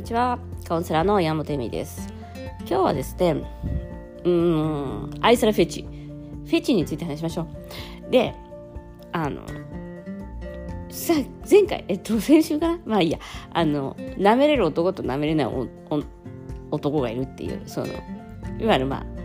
にちは。カウンセラーの山本恵美です。今日はですねうーん愛されフェチ。フェチについて話しましょう。であのさ前回えっと先週かな？まあいいや。あの舐めれる男と舐めれない男がいるっていうそのいわゆるまあ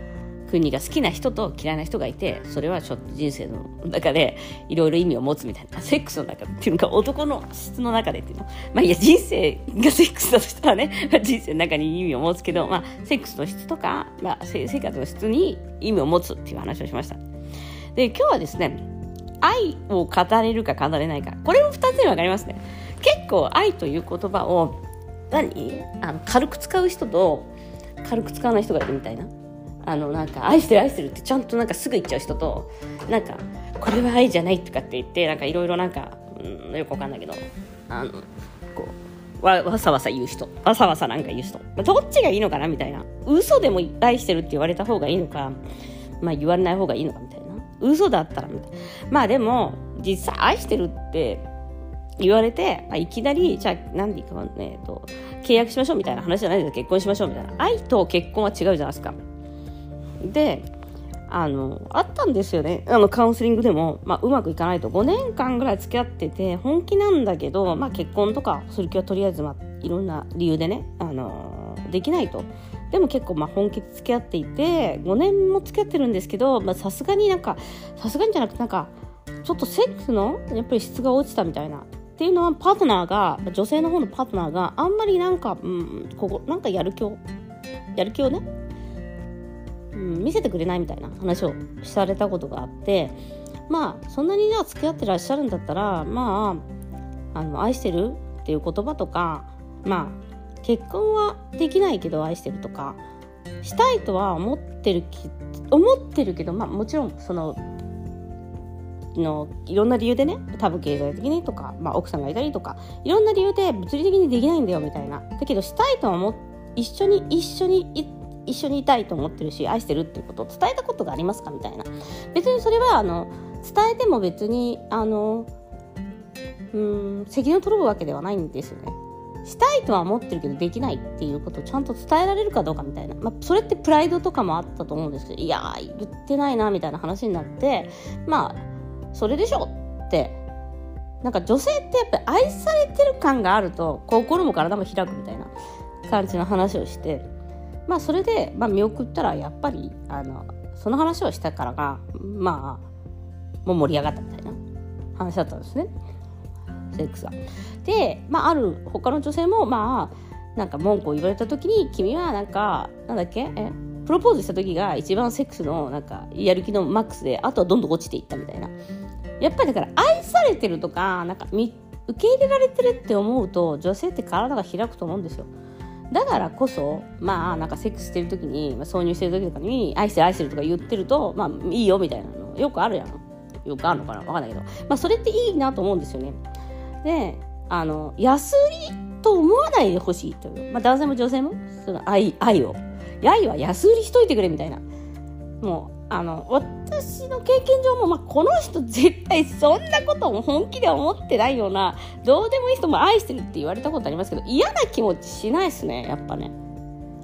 国が好きな人と嫌いな人がいてそれはちょっと人生の中でいろいろ意味を持つみたいなセックスの中っていうのか男の質の中でっていうの。まあいや人生が セックスだとしたらね、まあ、人生の中に意味を持つけど、まあ、セックスの質とか、まあ、生活の質に意味を持つっていう話をしました。で今日はですね愛を語れるか語れないか。これも2つに分かりますね。結構愛という言葉を何？あの軽く使う人と軽く使わない人がいるみたいな。あのなんか愛してる愛してるってちゃんとなんかすぐ言っちゃう人となんかこれは愛じゃないとかって言ってなんかいろいろなんか、うん、よくわかんないけどあのこうわわさわさ言う人わさわさなんか言う人どっちがいいのかなみたいな嘘でも愛してるって言われた方がいいのかまあ言われない方がいいのかみたいな嘘だったらみたいなまあでも実際愛してるって言われて、まあ、いきなり、じゃあ、なんでいいかね、えっと、契約しましょうみたいな話じゃないです結婚しましょうみたいな。愛と結婚は違うじゃないですか。であのあったんですよね。あのカウンセリングでも、まあ、うまくいかないと。5年間ぐらい付き合ってて本気なんだけど、まあ、結婚とかする気はとりあえず、まあ、いろんな理由でね、あのできないと。でも結構まあ本気で付き合っていて5年も付き合ってるんですけどさすがになんかさすがにじゃなくてなんかちょっとセックスのやっぱり質が落ちたみたいな。っていうのはパートナーが女性の方のパートナーがあんまりなんか、うん、ここなんかやる気をやる気をねうん、見せてくれないみたいな話をされたことがあってまあそんなにね付き合ってらっしゃるんだったらまああの愛してるっていう言葉とかまあ結婚はできないけど愛してるとかしたいとは思ってる思ってるけどまあもちろんそののいろんな理由でね多分経済的にとか、まあ、奥さんがいたりとかいろんな理由で物理的にできないんだよみたいな。だけどしたいとは思一緒に一緒に一緒にいたいと思ってるし愛してるっていうことを伝えたことがありますか？みたいな。別にそれはあの伝えても別にあのうん責任を取るわけではないんですよね。したいとは思ってるけどできないっていうことをちゃんと伝えられるかどうかみたいな、まあ、それってプライドとかもあったと思うんですけどいや言ってないなみたいな話になってまあそれでしょって。なんか女性ってやっぱり愛されてる感があると心も体も開くみたいな感じの話をしてまあそれで、まあ、見送ったらやっぱりあのその話をしたからがまあもう盛り上がったみたいな話だったんですね。セックスが。で、まあ、ある他の女性もまあなんか文句を言われた時に君はなんかなんだっけ？え？プロポーズした時が一番セックスのなんかやる気のマックスであとはどんどん落ちていったみたいな。やっぱりだから愛されてるとかなんか受け入れられてるって思うと女性って体が開くと思うんですよ。だからこそまあなんかセックスしてる時に、まあ、挿入してる時とかに愛してる愛してるとか言ってるとまあいいよみたいなのよくあるやん。よくあるのかな分かんないけど。まあそれっていいなと思うんですよね。であの安売りと思わないでほしいという、まあ、男性も女性もその愛愛を。愛は安売りしといてくれみたいな。もうあの私の経験上も、まあ、この人絶対そんなことを本気で思ってないようなどうでもいい人も愛してるって言われたことありますけど嫌な気持ちしないですねやっぱね。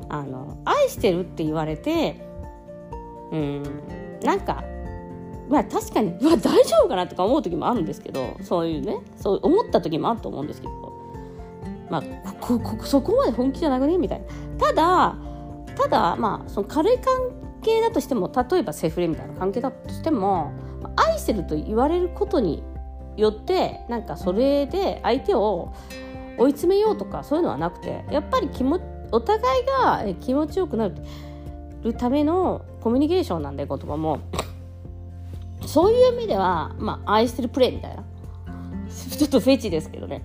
あの愛してるって言われてうんなんかまあ確かにうわ大丈夫かなとか思う時もあるんですけどそういうねそう思った時もあると思うんですけどまあここそこまで本気じゃなくね？みたいな。ただただまあその軽い関係だとしても例えばセフレみたいな関係だとしても愛してると言われることによってなんかそれで相手を追い詰めようとかそういうのはなくてやっぱり気もお互いが気持ちよくなるためのコミュニケーションなんで言葉も。そういう意味では、まあ、愛してるプレイみたいな。ちょっとフェチですけどね。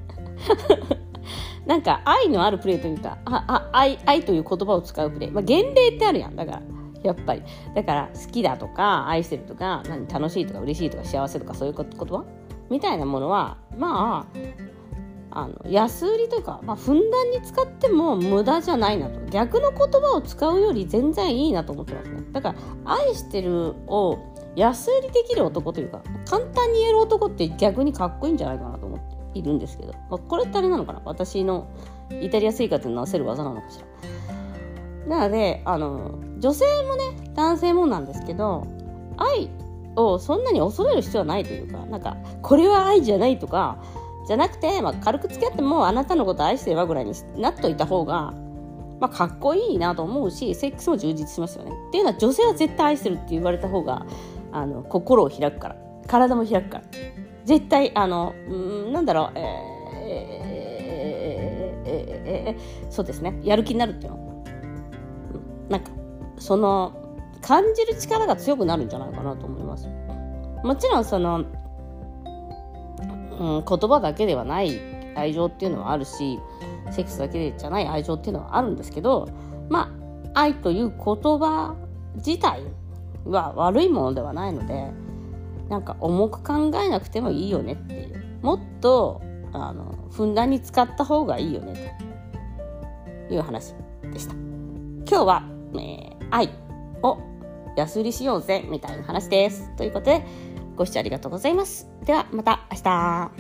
なんか愛のあるプレイというかああ愛愛という言葉を使うプレイ、まあ、言例ってあるやん。だからやっぱり。だから好きだとか愛してるとか何楽しいとか嬉しいとか幸せとかそういう言葉みたいなものはまああの安売りとか、まあ、ふんだんに使っても無駄じゃないなと。逆の言葉を使うより全然いいなと思ってますね。だから愛してるを安売りできる男というか簡単に言える男って逆にかっこいいんじゃないかなと思っているんですけど、まあ、これってあれなのかな？私のイタリア生活になせる技なのかしら。なのであの女性もね男性もなんですけど愛をそんなに恐れる必要はないというかなんかこれは愛じゃないとかじゃなくて、まあ、軽く付き合ってもあなたのこと愛してればぐらいになっといた方が、まあ、かっこいいなと思うしセックスも充実しますよね。っていうのは女性は絶対愛してるって言われた方があの心を開くから体も開くから。絶対あのうんなんだろうえー、えー、えー、えー、そうですねやる気になるっていうの、なんかその感じる力が強くなるんじゃないかなと思います。もちろんその、うん、言葉だけではない愛情っていうのはあるしセックスだけじゃない愛情っていうのはあるんですけどまあ愛という言葉自体は悪いものではないのでなんか重く考えなくてもいいよねっていう。もっとあのふんだんに使った方がいいよねという話でした。今日は、えー、愛を安売りしようぜみたいな話です。ということでご視聴ありがとうございます。ではまた明日。